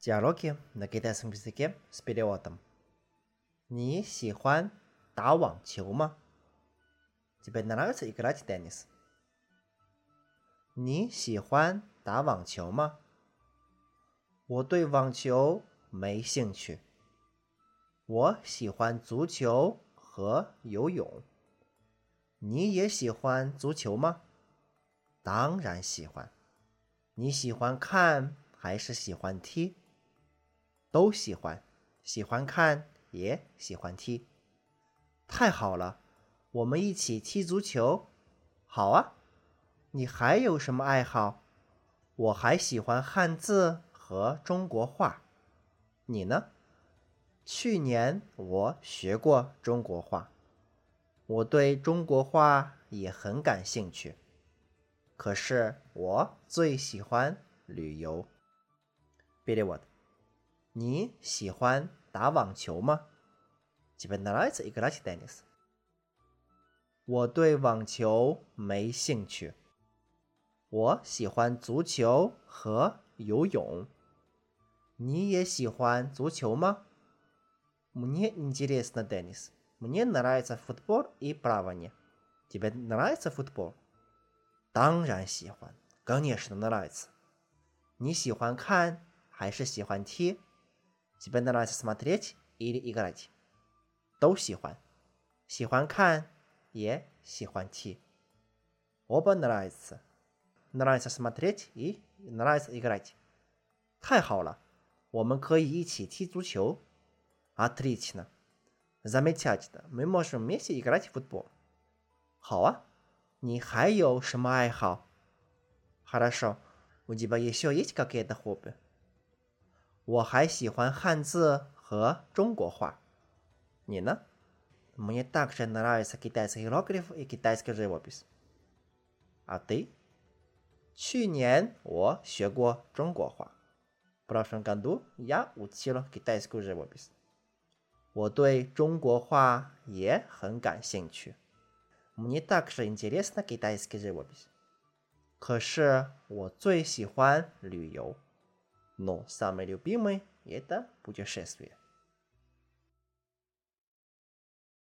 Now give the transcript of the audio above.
Диалоги на китайском языке с переводом. 你喜欢打网球吗？Тебе нравится играть в теннис? 你喜欢打网球吗？我对网球没兴趣。我喜欢足球和游泳。你也喜欢足球吗？当然喜欢。你喜欢看还是喜欢踢？ 都喜欢，喜欢看也喜欢踢。太好了，我们一起踢足球。好啊，你还有什么爱好？我还喜欢汉字和中国话。你呢？去年我学过中国话，我对中国话也很感兴趣。可是我最喜欢旅游。别理我。你喜欢打网球吗？基本拿来子一个垃圾袋尼斯。我对网球没兴趣。我喜欢足球和游泳。你也喜欢足球吗？Мне интересно теннис. Мне нравится футбол и плавание. Тебе нравится футбол? 当然喜欢，конечно нравится。你喜欢看还是喜欢踢 ？Тебе нравится смотреть или играть? 都喜欢，喜欢看也喜欢踢。Оба нравится. Нравится смотреть и нравится играть. 太好了，我们可以一起踢足球。Отлично. Замечательно. Мы можем вместе играть в футбол. 好啊，你还有什么爱好？Хорошо. У тебя еще есть какие-то хобби? 我还喜欢汉字和中国话，你呢？Мне также нравится китайский иероглиф и китайский живопись. А ты? 去年我学过中国话。В прошлом году я учил китайскую живопись. 我对中国画也很感兴趣。Мне также интересна китайский живопись. 可是我最喜欢旅游。 Но самый любимый – это путешествие.